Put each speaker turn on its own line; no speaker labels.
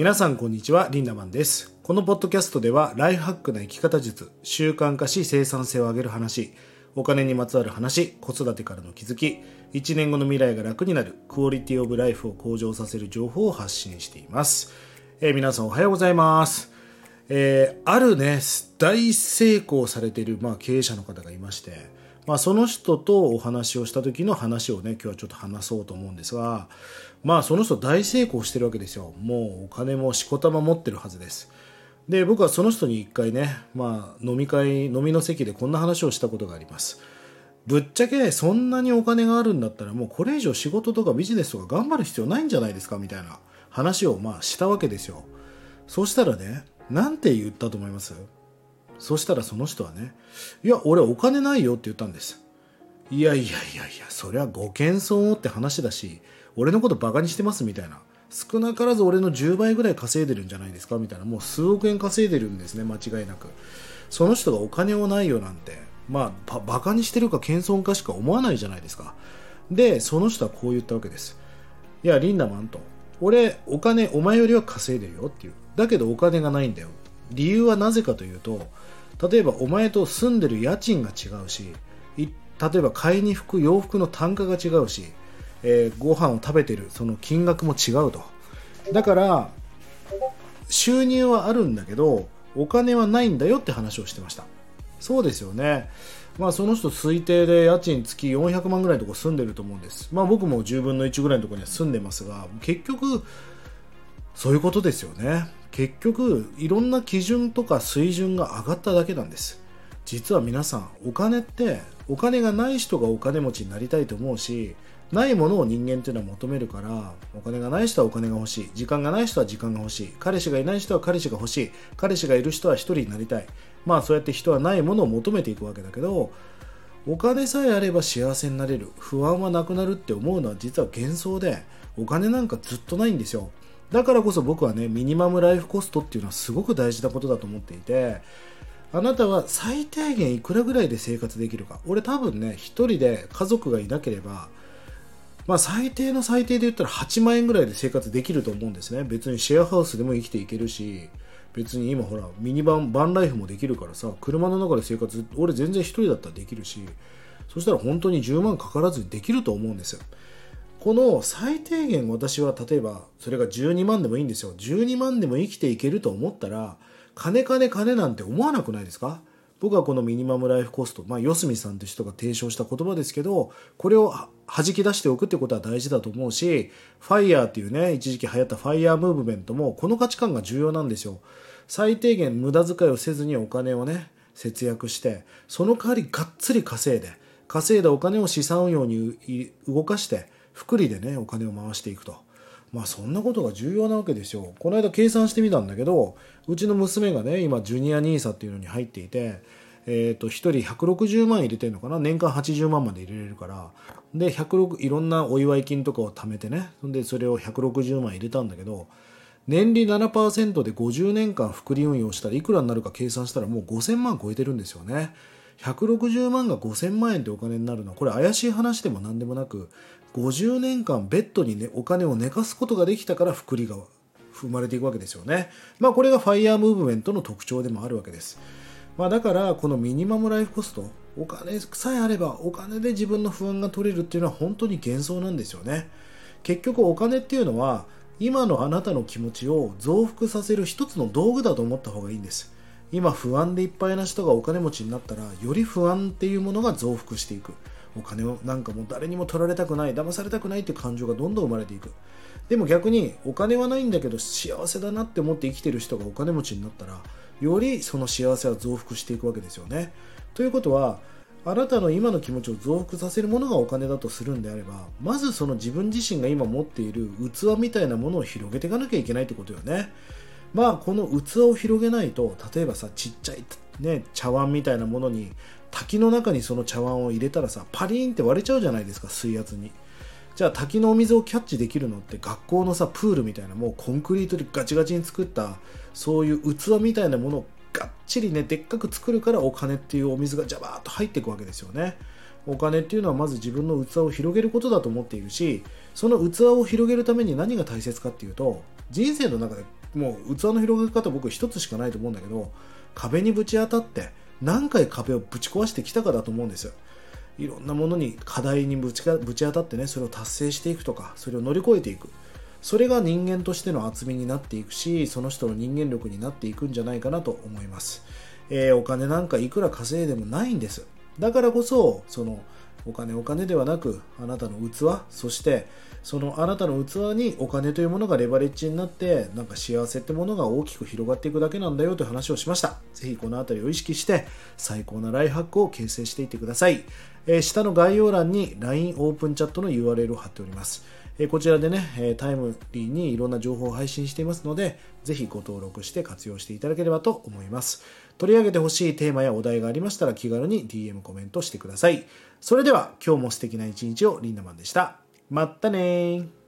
皆さんこんにちはリンダマンです。このポッドキャストではライフハックな生き方術習慣化し生産性を上げる話お金にまつわる話子育てからの気づき1年後の未来が楽になるクオリティオブライフを向上させる情報を発信しています、えー、皆さんおはようございます。えー、あるね大成功されている、まあ、経営者の方がいましてまあ、その人とお話をした時の話をね今日はちょっと話そうと思うんですがまあその人大成功してるわけですよ。もうお金もしこたま持ってるはずです。で僕はその人に一回ね、まあ、飲み会飲みの席でこんな話をしたことがあります。ぶっちゃけそんなにお金があるんだったらもうこれ以上仕事とかビジネスとか頑張る必要ないんじゃないですかみたいな話をまあしたわけですよ。そうしたらねなんて言ったと思います？そしたらその人はね「いや俺お金ないよ」って言ったんです。いやいやいやいやそれはご謙遜をって話だし俺のことバカにしてますみたいな。少なからず俺の10倍ぐらい稼いでるんじゃないですかみたいな。もう数億円稼いでるんですね間違いなく。その人がお金をないよなんて。まあバカにしてるか謙遜かしか思わないじゃないですか。でその人はこう言ったわけです。いやリンダマンと。俺お金お前よりは稼いでるよっていう。だけどお金がないんだよ。理由はなぜかというと例えばお前と住んでる家賃が違うし例えば買いに服洋服の単価が違うし、えー、ご飯を食べてるその金額も違うと。だから収入はあるんだけどお金はないんだよって話をしてました。そうですよね。まあその人推定で家賃月400万ぐらいのとこ住んでると思うんです。まあ僕も10分の1ぐらいのとこには住んでますが結局そういうことですよね。結局いろんな基準とか水準が上がっただけなんです。実は皆さんお金ってお金がない人がお金持ちになりたいと思うしないものを人間っていうのは求めるからお金がない人はお金が欲しい時間がない人は時間が欲しい彼氏がいない人は彼氏が欲しい彼氏がいる人は一人になりたい。まあそうやって人はないものを求めていくわけだけどお金さえあれば幸せになれる不安はなくなるって思うのは実は幻想でお金なんかずっとないんですよ。だからこそ僕はねミニマムライフコストっていうのはすごく大事なことだと思っていてあなたは最低限いくらぐらいで生活できるか。俺多分ね1人で家族がいなければまあ最低の最低で言ったら8万円ぐらいで生活できると思うんですね。別にシェアハウスでも生きていけるし別に今ほらミニバンバンライフもできるからさ車の中で生活俺全然1人だったらできるしそしたら本当に10万かからずにできると思うんですよ。この最低限私は例えばそれが12万でもいいんですよ。12万でも生きていけると思ったら金金金なんて思わなくないですか？僕はこのミニマムライフコスト、まあ、四隅さんという人が提唱した言葉ですけどこれを弾き出しておくってことは大事だと思うしファイヤーっていうね一時期流行ったファイヤームーブメントもこの価値観が重要なんですよ。最低限無駄遣いをせずにお金をね節約してその代わりがっつり稼いで稼いだお金を資産運用に動かして福利でねお金を回していくと。まあそんなことが重要なわけですよ。この間計算してみたんだけどうちの娘がね今ジュニア NISA っていうのに入っていてえー、と1人160万入れてるのかな？年間80万まで入れれるから。で106いろんなお祝い金とかを貯めてね。でそれを160万入れたんだけど年利7%で50年間複利運用したらいくらになるか計算したらもう5000万超えてるんですよね。160万が5000万円ってお金になるのはこれ怪しい話でも何でもなく50年間ベッドに、ね、お金を寝かすことができたから福利が生まれていくわけですよね。まあこれがファイヤームーブメントの特徴でもあるわけです。まあだからこのミニマムライフコストお金さえあればお金で自分の不安が取れるっていうのは本当に幻想なんですよね。結局お金っていうのは今のあなたの気持ちを増幅させる一つの道具だと思った方がいいんです。今不安でいっぱいな人がお金持ちになったらより不安っていうものが増幅していく。お金をなんかもう誰にも取られたくない騙されたくないっていう感情がどんどん生まれていく。でも逆にお金はないんだけど幸せだなって思って生きてる人がお金持ちになったらよりその幸せは増幅していくわけですよね。ということはあなたの今の気持ちを増幅させるものがお金だとするんであればまずその自分自身が今持っている器みたいなものを広げていかなきゃいけないってことよね。まあこの器を広げないと例えばさちっちゃい、ね、茶碗みたいなものに滝の中にその茶碗を入れたらさパリーンって割れちゃうじゃないですか水圧に。じゃあ滝のお水をキャッチできるのって学校のさプールみたいなもうコンクリートでガチガチに作ったそういう器みたいなものをがっちりねでっかく作るからお金っていうお水がジャバーっと入っていくわけですよね。お金っていうのはまず自分の器を広げることだと思っているしその器を広げるために何が大切かっていうと人生の中でもう器の広げ方僕一つしかないと思うんだけど壁にぶち当たって何回壁をぶち壊してきたかだと思うんですよ。いろんなものに課題にぶちぶち当たってねそれを達成していくとかそれを乗り越えていく。それが人間としての厚みになっていくしその人の人間力になっていくんじゃないかなと思います、えー、お金なんかいくら稼いでもないんです。だからこそそのお金お金ではなくあなたの器そしてそのあなたの器にお金というものがレバレッジになってなんか幸せってものが大きく広がっていくだけなんだよという話をしましたぜひこの辺りを意識して最高なライフハックを形成していってください、えー、下の概要欄に LINE オープンチャットの URL を貼っておりますえこちらでね、タイムリーにいろんな情報を配信していますので、ぜひご登録して活用していただければと思います。取り上げてほしいテーマやお題がありましたら気軽に DM コメントしてください。それでは今日も素敵な一日をリンダマンでした。まったね